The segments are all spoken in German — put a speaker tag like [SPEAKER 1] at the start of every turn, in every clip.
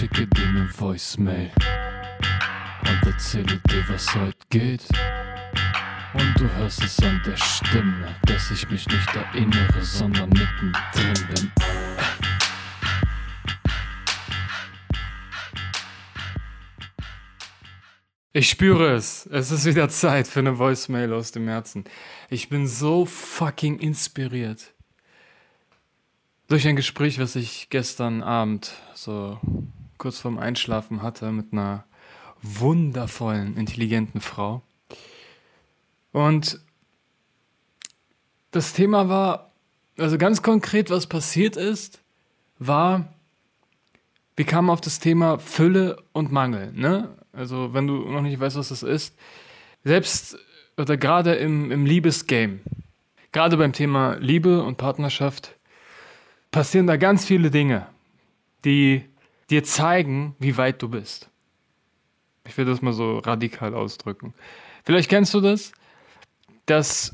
[SPEAKER 1] schicke dir ne Voicemail und erzähle dir, was heute geht. Und du hörst es an der Stimme, dass ich mich nicht erinnere, sondern mittendrin bin. Ich spüre es. Es ist wieder Zeit für eine Voicemail aus dem Herzen. Ich bin so fucking inspiriert. Durch ein Gespräch, was ich gestern Abend so kurz vorm Einschlafen hatte mit einer wundervollen, intelligenten Frau. Und das Thema war, also ganz konkret, was passiert ist, war, wir kamen auf das Thema Fülle und Mangel. Ne? Also wenn du noch nicht weißt, was das ist, selbst oder gerade im, im Liebesgame, gerade beim Thema Liebe und Partnerschaft, passieren da ganz viele Dinge, die dir zeigen, wie weit du bist. Ich will das mal so radikal ausdrücken. Vielleicht kennst du das, dass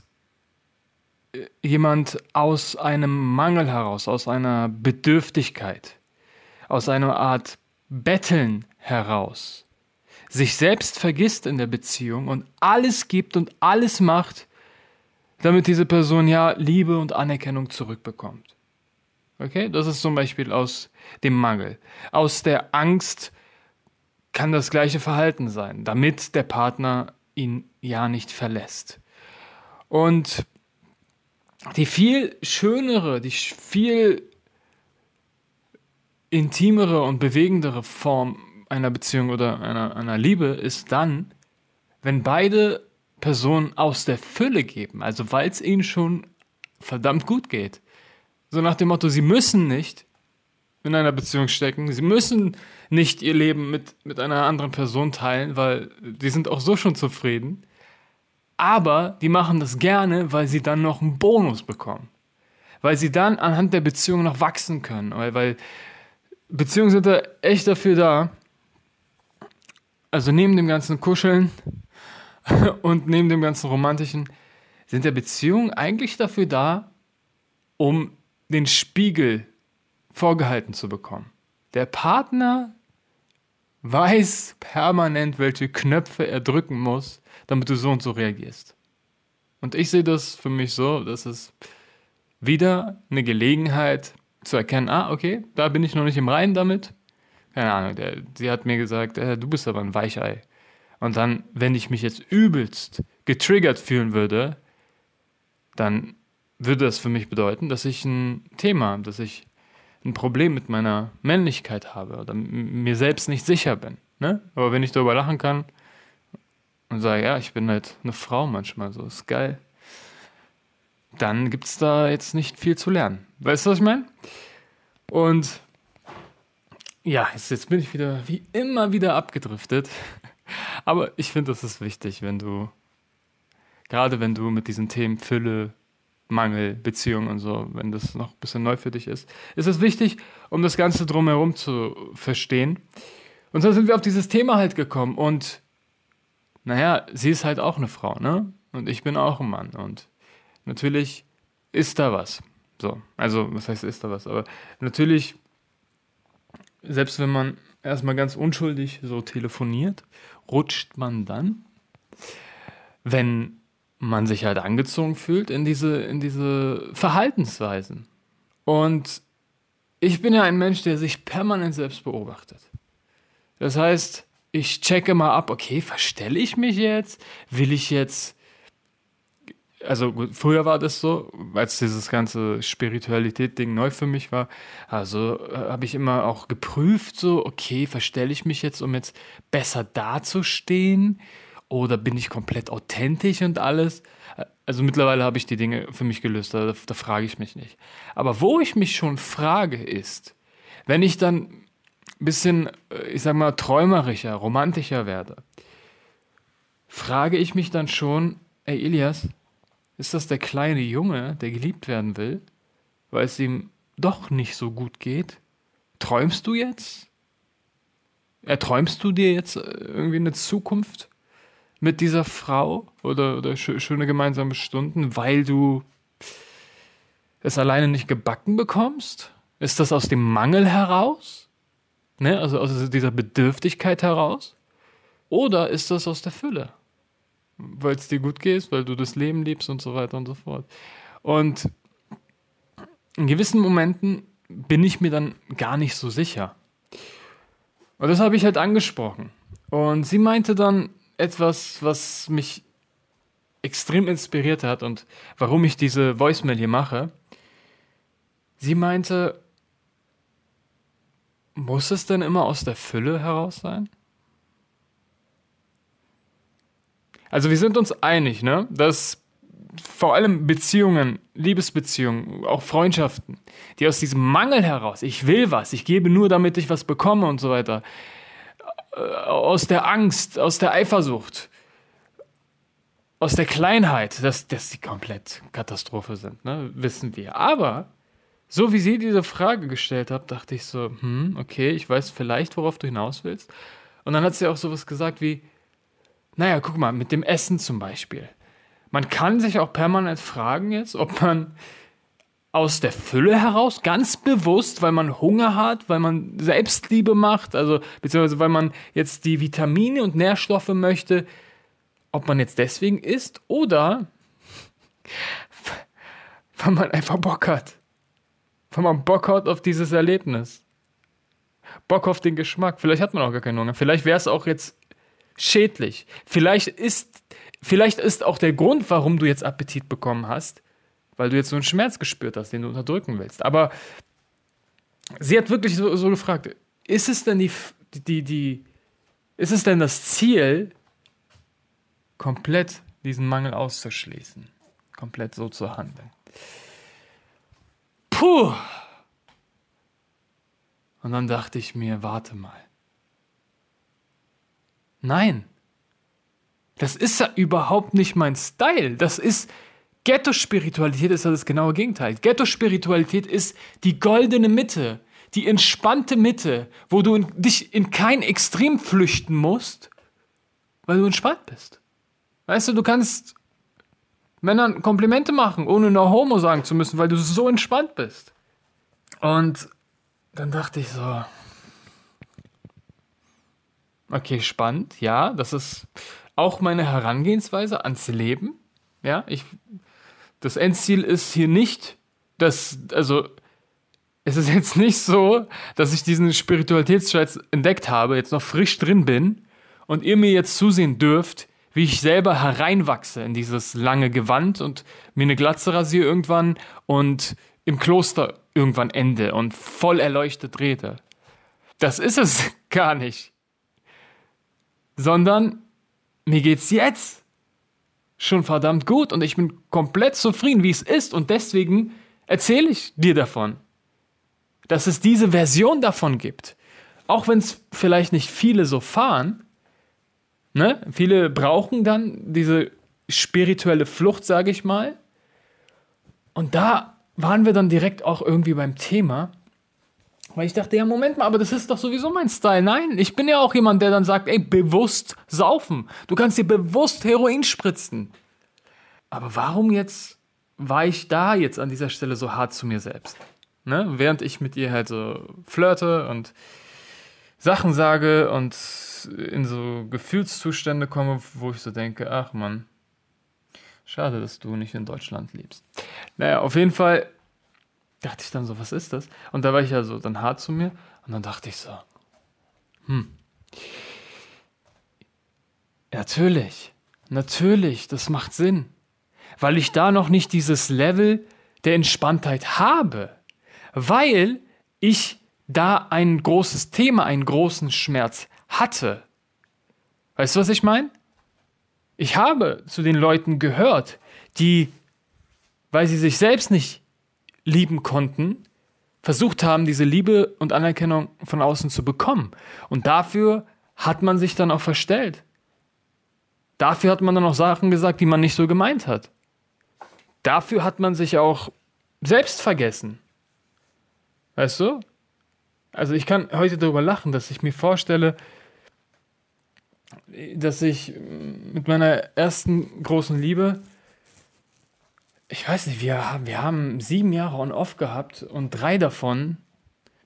[SPEAKER 1] jemand aus einem Mangel heraus, aus einer Bedürftigkeit, aus einer Art Betteln heraus sich selbst vergisst in der Beziehung und alles gibt und alles macht, damit diese Person ja Liebe und Anerkennung zurückbekommt. Okay, das ist zum Beispiel aus dem Mangel. Aus der Angst kann das gleiche Verhalten sein, damit der Partner ihn ja nicht verlässt. Und die viel schönere, die viel intimere und bewegendere Form einer Beziehung oder einer, einer Liebe ist dann, wenn beide Personen aus der Fülle geben, also weil es ihnen schon verdammt gut geht. So nach dem Motto, sie müssen nicht in einer Beziehung stecken, sie müssen nicht ihr Leben mit, mit einer anderen Person teilen, weil die sind auch so schon zufrieden. Aber die machen das gerne, weil sie dann noch einen Bonus bekommen. Weil sie dann anhand der Beziehung noch wachsen können. Weil, weil Beziehungen sind da echt dafür da, also neben dem ganzen Kuscheln und neben dem ganzen Romantischen, sind der Beziehungen eigentlich dafür da, um den Spiegel vorgehalten zu bekommen. Der Partner weiß permanent, welche Knöpfe er drücken muss, damit du so und so reagierst. Und ich sehe das für mich so, dass es wieder eine Gelegenheit zu erkennen, ah, okay, da bin ich noch nicht im Reinen damit, keine Ahnung, der, sie hat mir gesagt, äh, du bist aber ein Weichei. Und dann, wenn ich mich jetzt übelst getriggert fühlen würde, dann würde das für mich bedeuten, dass ich ein Thema, dass ich ein Problem mit meiner Männlichkeit habe oder mir selbst nicht sicher bin. Ne? Aber wenn ich darüber lachen kann und sage, ja, ich bin halt eine Frau manchmal, so ist geil, dann gibt es da jetzt nicht viel zu lernen. Weißt du, was ich meine? Und ja, jetzt, bin ich wieder wie immer wieder abgedriftet. Aber ich finde, das ist wichtig, wenn du, gerade wenn du mit diesen Themen Fülle, Mangel, Beziehung und so, wenn das noch ein bisschen neu für dich ist, ist es wichtig, um das Ganze drumherum zu verstehen. Und so sind wir auf dieses Thema halt gekommen. Und naja, sie ist halt auch eine Frau, ne? Und ich bin auch ein Mann. Und natürlich ist da was. So, also, was heißt ist da was? Aber natürlich selbst wenn man erstmal ganz unschuldig so telefoniert, rutscht man dann, wenn man sich halt angezogen fühlt, in diese, in diese Verhaltensweisen. Und ich bin ja ein Mensch, der sich permanent selbst beobachtet. Das heißt, ich checke mal ab, okay, verstelle ich mich jetzt? Will ich jetzt also früher war das so, als dieses ganze Spiritualität-Ding neu für mich war. Also äh, habe ich immer auch geprüft, so, okay, verstelle ich mich jetzt, um jetzt besser dazustehen? Oder bin ich komplett authentisch und alles? Also mittlerweile habe ich die Dinge für mich gelöst, da, da frage ich mich nicht. Aber wo ich mich schon frage, ist, wenn ich dann ein bisschen, äh, ich sag mal, träumerischer, romantischer werde, frage ich mich dann schon, ey Elias, ist das der kleine Junge, der geliebt werden will, weil es ihm doch nicht so gut geht? Träumst du jetzt? Erträumst du dir jetzt äh, irgendwie eine Zukunft mit dieser Frau oder, oder schöne gemeinsame Stunden, weil du es alleine nicht gebacken bekommst? Ist das aus dem Mangel heraus? Ne? Also aus dieser Bedürftigkeit heraus? Oder ist das aus der Fülle? Weil es dir gut geht, weil du das Leben liebst und so weiter und so fort. Und in gewissen Momenten bin ich mir dann gar nicht so sicher. Und das habe ich halt angesprochen. Und sie meinte dann etwas, was mich extrem inspiriert hat und warum ich diese Voicemail hier mache. Sie meinte, muss es denn immer aus der Fülle heraus sein? Also wir sind uns einig, ne, dass vor allem Beziehungen, Liebesbeziehungen, auch Freundschaften, die aus diesem Mangel heraus, ich will was, ich gebe nur, damit ich was bekomme und so weiter, aus der Angst, aus der Eifersucht, aus der Kleinheit, dass, dass die komplett Katastrophe sind, ne? wissen wir. Aber so wie sie diese Frage gestellt hat, dachte ich so, hm, okay, ich weiß vielleicht, worauf du hinaus willst. Und dann hat sie auch sowas gesagt wie, naja, guck mal, mit dem Essen zum Beispiel. Man kann sich auch permanent fragen jetzt, ob man aus der Fülle heraus, ganz bewusst, weil man Hunger hat, weil man Selbstliebe macht, also beziehungsweise weil man jetzt die Vitamine und Nährstoffe möchte, ob man jetzt deswegen isst oder weil man einfach Bock hat. Weil man Bock hat auf dieses Erlebnis. Bock auf den Geschmack. Vielleicht hat man auch gar keinen Hunger. Vielleicht wäre es auch jetzt schädlich. Vielleicht ist, vielleicht ist auch der Grund, warum du jetzt Appetit bekommen hast, weil du jetzt so einen Schmerz gespürt hast, den du unterdrücken willst. Aber sie hat wirklich so, so gefragt, ist es denn die, die, die, ist es denn das Ziel, komplett diesen Mangel auszuschließen? Komplett so zu handeln? Puh. Und dann dachte ich mir, warte mal. Nein. Das ist ja überhaupt nicht mein Style. Das ist Ghetto-Spiritualität ist ja das genaue Gegenteil. Ghetto-Spiritualität ist die goldene Mitte, die entspannte Mitte, wo du in, dich in kein Extrem flüchten musst, weil du entspannt bist. Weißt du, du kannst Männern Komplimente machen, ohne nur Homo sagen zu müssen, weil du so entspannt bist. Und dann dachte ich so, okay, spannend, ja, das ist auch meine Herangehensweise ans Leben. Ja, ich, das Endziel ist hier nicht, dass, also, es ist jetzt nicht so, dass ich diesen Spiritualitätsscheiß entdeckt habe, jetzt noch frisch drin bin und ihr mir jetzt zusehen dürft, wie ich selber hereinwachse in dieses lange Gewand und mir eine Glatze rasiere irgendwann und im Kloster irgendwann ende und voll erleuchtet rede. Das ist es gar nicht. Sondern mir geht's jetzt schon verdammt gut und ich bin komplett zufrieden, wie es ist und deswegen erzähle ich dir davon, dass es diese Version davon gibt. Auch wenn es vielleicht nicht viele so fahren, Ne? Viele brauchen dann diese spirituelle Flucht, sage ich mal. Und da waren wir dann direkt auch irgendwie beim Thema. Weil ich dachte, ja, Moment mal, aber das ist doch sowieso mein Style. Nein, ich bin ja auch jemand, der dann sagt, ey, bewusst saufen. Du kannst dir bewusst Heroin spritzen. Aber warum jetzt war ich da jetzt an dieser Stelle so hart zu mir selbst? Ne? Während ich mit ihr halt so flirte und Sachen sage und in so Gefühlszustände komme, wo ich so denke, ach man, schade, dass du nicht in Deutschland lebst. Naja, auf jeden Fall dachte ich dann so, was ist das? Und da war ich ja so dann hart zu mir und dann dachte ich so, hm, natürlich, natürlich, das macht Sinn, weil ich da noch nicht dieses Level der Entspanntheit habe, weil ich da ein großes Thema, einen großen Schmerz hatte. Weißt du, was ich meine? Ich habe zu den Leuten gehört, die, weil sie sich selbst nicht lieben konnten, versucht haben, diese Liebe und Anerkennung von außen zu bekommen. Und dafür hat man sich dann auch verstellt. Dafür hat man dann auch Sachen gesagt, die man nicht so gemeint hat. Dafür hat man sich auch selbst vergessen. Weißt du? Also ich kann heute darüber lachen, dass ich mir vorstelle, dass ich mit meiner ersten großen Liebe, ich weiß nicht, wir haben, wir haben sieben Jahre on-off gehabt und drei davon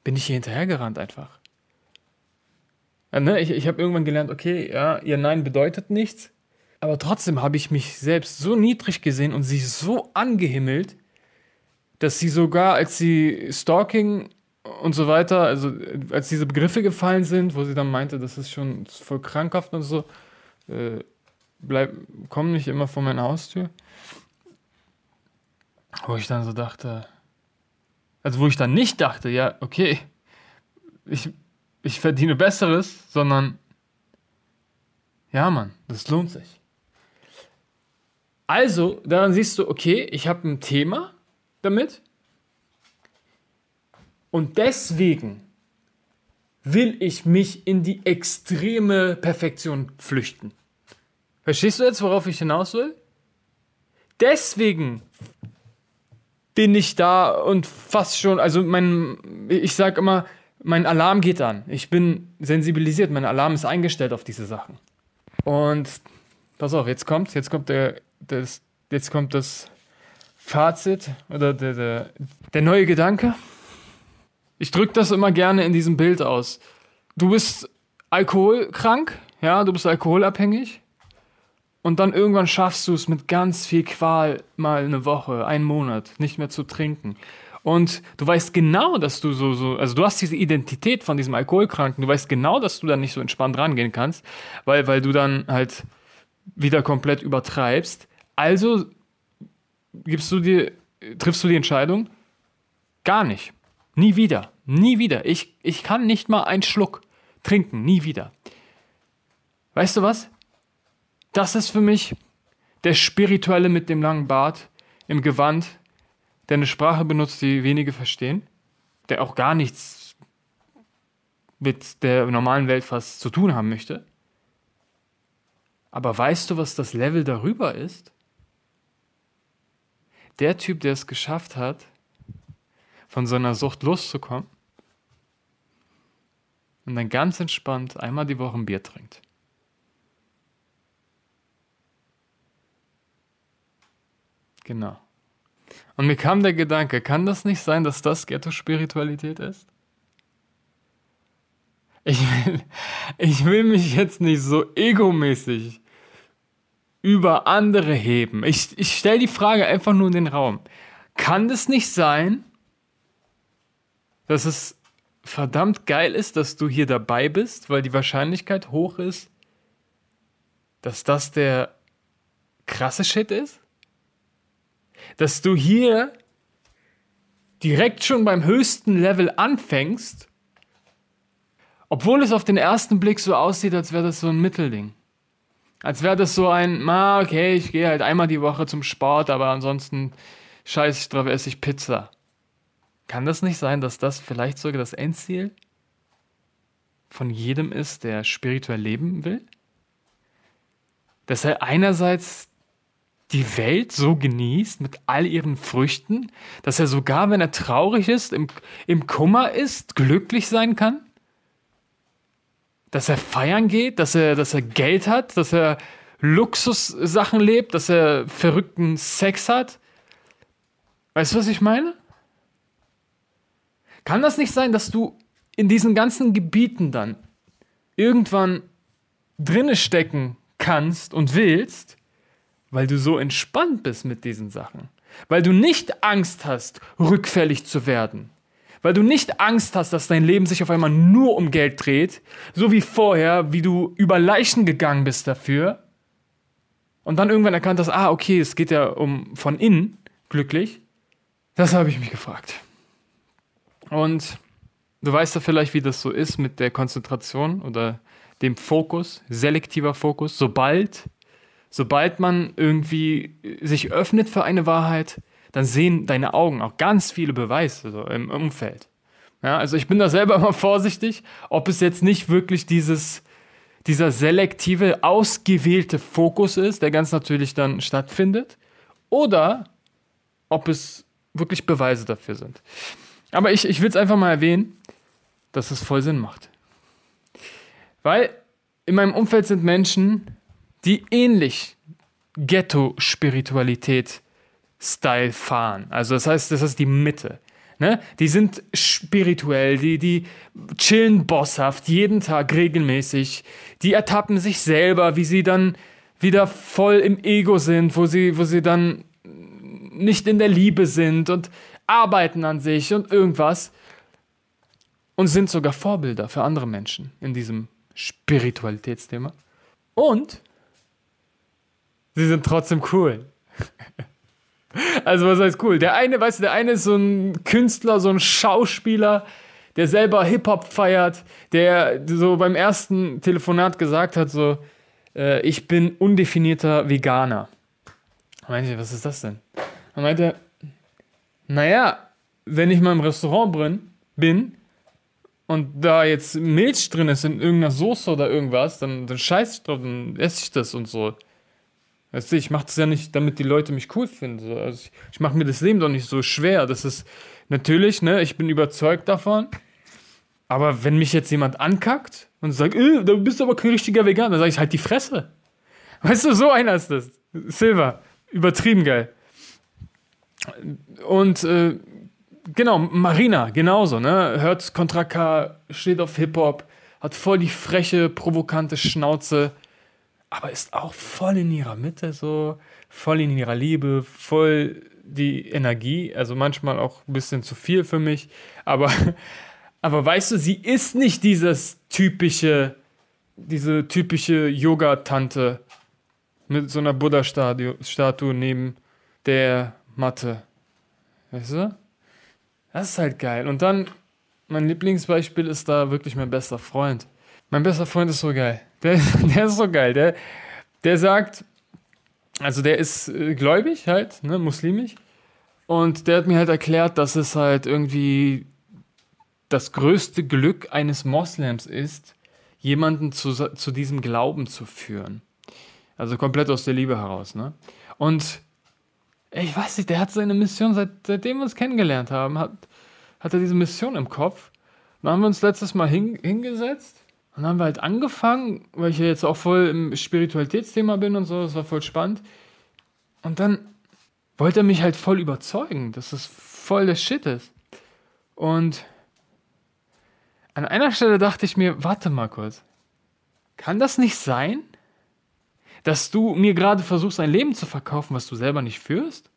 [SPEAKER 1] bin ich hier hinterhergerannt einfach. Ja, ne? Ich, ich habe irgendwann gelernt, okay, ja, ihr Nein bedeutet nichts. Aber trotzdem habe ich mich selbst so niedrig gesehen und sie so angehimmelt, dass sie sogar, als sie Stalking und so weiter, also als diese Begriffe gefallen sind, wo sie dann meinte, das ist schon voll krankhaft und so, äh, bleib, komm nicht immer vor meine Haustür. Wo ich dann so dachte, also wo ich dann nicht dachte, ja, okay, ich, ich verdiene Besseres, sondern ja, Mann, das lohnt sich. Also, daran siehst du, okay, ich habe ein Thema damit und deswegen will ich mich in die extreme Perfektion flüchten. Verstehst du jetzt, worauf ich hinaus will? Deswegen bin ich da und fast schon, also mein, ich sag immer, mein Alarm geht an. Ich bin sensibilisiert, mein Alarm ist eingestellt auf diese Sachen. Und pass auf, jetzt kommt, jetzt kommt der, das, jetzt kommt das Fazit oder der, der, der neue Gedanke. Ich drücke das immer gerne in diesem Bild aus. Du bist alkoholkrank, ja, du bist alkoholabhängig. Und dann irgendwann schaffst du es mit ganz viel Qual mal eine Woche, einen Monat nicht mehr zu trinken. Und du weißt genau, dass du so, so, also du hast diese Identität von diesem Alkoholkranken, du weißt genau, dass du dann nicht so entspannt rangehen kannst, weil, weil du dann halt wieder komplett übertreibst. Also gibst du dir, triffst du die Entscheidung, gar nicht. Nie wieder. Nie wieder. Ich, ich kann nicht mal einen Schluck trinken. Nie wieder. Weißt du was? Das ist für mich der Spirituelle mit dem langen Bart im Gewand, der eine Sprache benutzt, die wenige verstehen, der auch gar nichts mit der normalen Welt fast zu tun haben möchte. Aber weißt du, was das Level darüber ist? Der Typ, der es geschafft hat, von so einer Sucht loszukommen und dann ganz entspannt einmal die Woche ein Bier trinkt. Genau. Und mir kam der Gedanke, kann das nicht sein, dass das Ghetto-Spiritualität ist? Ich will, ich will mich jetzt nicht so egomäßig über andere heben. Ich, ich stelle die Frage einfach nur in den Raum. Kann das nicht sein, dass es verdammt geil ist, dass du hier dabei bist, weil die Wahrscheinlichkeit hoch ist, dass das der krasse Shit ist? Dass du hier direkt schon beim höchsten Level anfängst, obwohl es auf den ersten Blick so aussieht, als wäre das so ein Mittelding. Als wäre das so ein, ma, okay, ich gehe halt einmal die Woche zum Sport, aber ansonsten scheiß ich drauf, esse ich Pizza. Kann das nicht sein, dass das vielleicht sogar das Endziel von jedem ist, der spirituell leben will? Dass er einerseits die Welt so genießt mit all ihren Früchten, dass er sogar, wenn er traurig ist, im, im Kummer ist, glücklich sein kann? Dass er feiern geht, dass er, dass er Geld hat, dass er Luxussachen lebt, dass er verrückten Sex hat? Weißt du, was ich meine? Kann das nicht sein, dass du in diesen ganzen Gebieten dann irgendwann drinne stecken kannst und willst weil du so entspannt bist mit diesen Sachen. Weil du nicht Angst hast, rückfällig zu werden. Weil du nicht Angst hast, dass dein Leben sich auf einmal nur um Geld dreht, so wie vorher, wie du über Leichen gegangen bist dafür. Und dann irgendwann erkannt hast, ah, okay, es geht ja um von innen glücklich. Das habe ich mich gefragt. Und du weißt ja vielleicht, wie das so ist mit der Konzentration oder dem Fokus, selektiver Fokus. Sobald sobald man irgendwie sich öffnet für eine Wahrheit, dann sehen deine Augen auch ganz viele Beweise so im Umfeld. Ja, also ich bin da selber immer vorsichtig, ob es jetzt nicht wirklich dieses, dieser selektive, ausgewählte Fokus ist, der ganz natürlich dann stattfindet, oder ob es wirklich Beweise dafür sind. Aber ich, ich will es einfach mal erwähnen, dass es voll Sinn macht. Weil in meinem Umfeld sind Menschen, die ähnlich Ghetto-Spiritualität Style fahren. Also das heißt, das ist die Mitte. Ne? Die sind spirituell, die, die chillen bosshaft, jeden Tag regelmäßig. Die ertappen sich selber, wie sie dann wieder voll im Ego sind, wo sie, wo sie dann nicht in der Liebe sind und arbeiten an sich und irgendwas. Und sind sogar Vorbilder für andere Menschen in diesem Spiritualitätsthema. Und sie sind trotzdem cool. Also was heißt cool? Der eine, weißt du, der eine ist so ein Künstler, so ein Schauspieler, der selber Hip-Hop feiert, der so beim ersten Telefonat gesagt hat, so, äh, ich bin undefinierter Veganer. Meinte ich, was ist das denn? Er meinte, naja, wenn ich mal im Restaurant drin bin und da jetzt Milch drin ist in irgendeiner Soße oder irgendwas, dann, dann scheiß ich drauf, dann esse ich das und so. Weißt du, ich mache das ja nicht, damit die Leute mich cool finden. So. Also ich, ich mache mir das Leben doch nicht so schwer. Das ist natürlich, ne, ich bin überzeugt davon. Aber wenn mich jetzt jemand ankackt und sagt, äh, du bist aber kein richtiger Veganer, dann sage ich halt die Fresse. Weißt du, so einer ist das. Silver. Übertrieben geil. Und äh, genau, Marina, genauso, ne? Hört Contra K, steht auf Hip-Hop, hat voll die freche, provokante Schnauze aber ist auch voll in ihrer Mitte, so voll in ihrer Liebe, voll die Energie, also manchmal auch ein bisschen zu viel für mich, aber, aber weißt du, sie ist nicht dieses typische, diese typische Yoga-Tante mit so einer Buddha-Statue neben der Matte. Weißt du? Das ist halt geil. Und dann, mein Lieblingsbeispiel ist da wirklich mein bester Freund. Mein bester Freund ist so geil. Der, der ist so geil. Der, der sagt, also der ist äh, gläubig halt, ne, muslimisch. Und der hat mir halt erklärt, dass es halt irgendwie das größte Glück eines Moslems ist, jemanden zu, zu diesem Glauben zu führen. Also komplett aus der Liebe heraus, ne? Und ich weiß nicht, der hat seine Mission, seit, seitdem wir uns kennengelernt haben, hat, hat er diese Mission im Kopf. Dann haben wir uns letztes Mal hin, hingesetzt und dann haben wir halt angefangen, weil ich ja jetzt auch voll im Spiritualitätsthema bin und so, das war voll spannend. Und dann wollte er mich halt voll überzeugen, dass das voll der Shit ist. Und an einer Stelle dachte ich mir, warte mal kurz. Kann das nicht sein, dass du mir gerade versuchst, ein Leben zu verkaufen, was du selber nicht führst?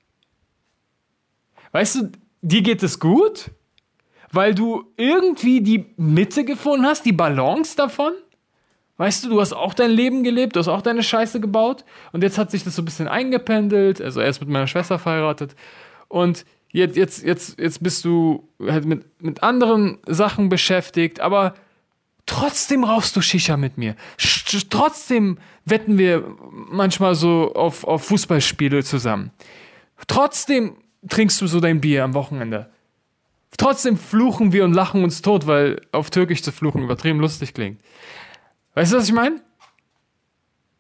[SPEAKER 1] Weißt du, dir geht es gut weil du irgendwie die Mitte gefunden hast, die Balance davon. Weißt du, du hast auch dein Leben gelebt, du hast auch deine Scheiße gebaut und jetzt hat sich das so ein bisschen eingependelt. Also er ist mit meiner Schwester verheiratet und jetzt, jetzt, jetzt, jetzt bist du halt mit, mit anderen Sachen beschäftigt, aber trotzdem rauchst du Shisha mit mir. Sch trotzdem wetten wir manchmal so auf, auf Fußballspiele zusammen. Trotzdem trinkst du so dein Bier am Wochenende. Trotzdem fluchen wir und lachen uns tot, weil auf Türkisch zu fluchen übertrieben lustig klingt. Weißt du, was ich meine?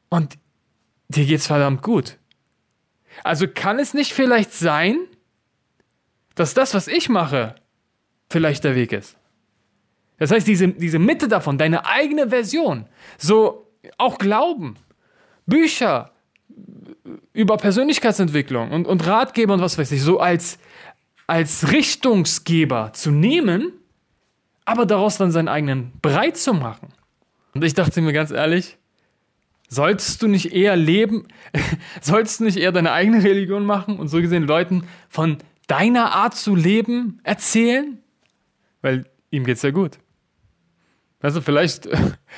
[SPEAKER 1] Und dir geht's verdammt gut. Also kann es nicht vielleicht sein, dass das, was ich mache, vielleicht der Weg ist? Das heißt, diese, diese Mitte davon, deine eigene Version, so auch Glauben, Bücher über Persönlichkeitsentwicklung und, und Ratgeber und was weiß ich, so als, als Richtungsgeber zu nehmen, aber daraus dann seinen eigenen Breit zu machen. Und ich dachte mir ganz ehrlich, solltest du nicht eher leben, solltest du nicht eher deine eigene Religion machen und so gesehen Leuten von deiner Art zu leben erzählen? Weil ihm geht's ja gut. Also vielleicht,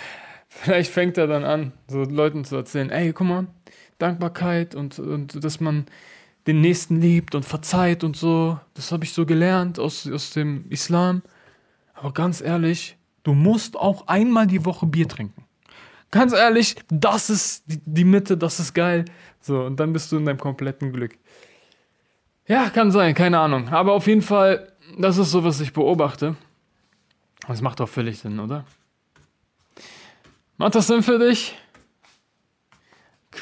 [SPEAKER 1] vielleicht fängt er dann an, so Leuten zu erzählen, ey, guck mal, Dankbarkeit und, und dass man den Nächsten liebt und verzeiht und so. Das habe ich so gelernt aus, aus dem Islam. Aber ganz ehrlich, du musst auch einmal die Woche Bier trinken. Ganz ehrlich, das ist die, Mitte, das ist geil. So, und dann bist du in deinem kompletten Glück. Ja, kann sein, keine Ahnung. Aber auf jeden Fall, das ist so, was ich beobachte. Das macht doch völlig Sinn, oder? Macht das Sinn für dich?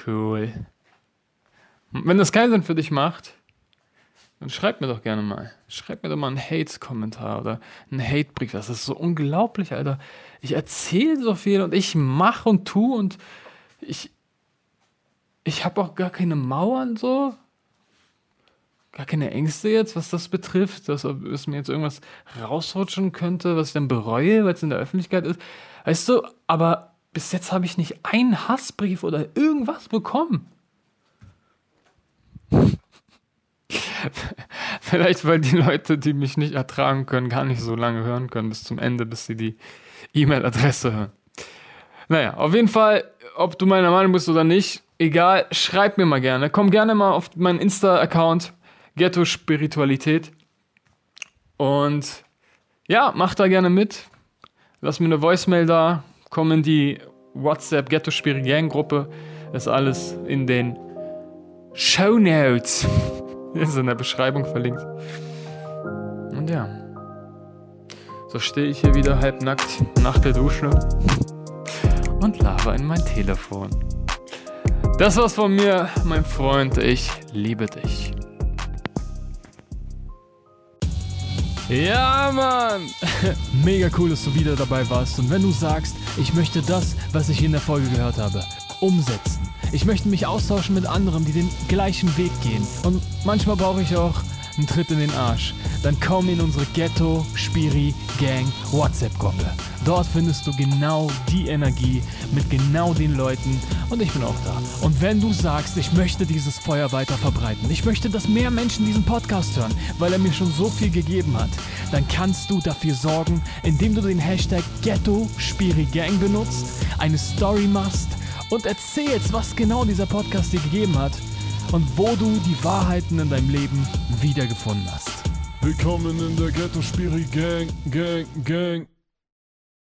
[SPEAKER 1] Cool. Wenn das keinen Sinn für dich macht, dann schreib mir doch gerne mal. Schreib mir doch mal einen Hate-Kommentar oder einen Hate-Brief. Das ist so unglaublich, Alter. Ich erzähle so viel und ich mache und tue und ich, ich habe auch gar keine Mauern so. gar keine Ängste jetzt, was das betrifft, dass es mir jetzt irgendwas rausrutschen könnte, was ich dann bereue, weil es in der Öffentlichkeit ist. Weißt du, aber bis jetzt habe ich nicht einen Hassbrief oder irgendwas bekommen. Vielleicht, weil die Leute, die mich nicht ertragen können, gar nicht so lange hören können bis zum Ende, bis sie die E-Mail-Adresse hören. Naja, auf jeden Fall, ob du meiner Meinung bist oder nicht, egal, schreib mir mal gerne. Komm gerne mal auf meinen Insta-Account, Ghetto Spiritualität. Und ja, mach da gerne mit. Lass mir eine Voicemail da. Komm in die WhatsApp Ghetto Spirit Gang Gruppe. Ist alles in den Show Notes. Ist in der Beschreibung verlinkt. Und ja. So stehe ich hier wieder halbnackt nach der Dusche und laber in mein Telefon. Das war's von mir, mein Freund. Ich liebe dich.
[SPEAKER 2] Ja, Mann! Mega cool, dass du wieder dabei warst. Und wenn du sagst, ich möchte das, was ich in der Folge gehört habe, umsetzen. Ich möchte mich austauschen mit anderen, die den gleichen Weg gehen. Und manchmal brauche ich auch einen Tritt in den Arsch. Dann komm in unsere Ghetto Spiri Gang WhatsApp Gruppe. Dort findest du genau die Energie mit genau den Leuten und ich bin auch da. Und wenn du sagst, ich möchte dieses Feuer weiter verbreiten, ich möchte, dass mehr Menschen diesen Podcast hören, weil er mir schon so viel gegeben hat, dann kannst du dafür sorgen, indem du den Hashtag Ghetto Spiri Gang benutzt, eine Story machst und erzählst, was genau dieser Podcast dir gegeben hat und wo du die Wahrheiten in deinem Leben wiedergefunden hast.
[SPEAKER 3] Willkommen in der Ghetto Spiri Gang, Gang, Gang.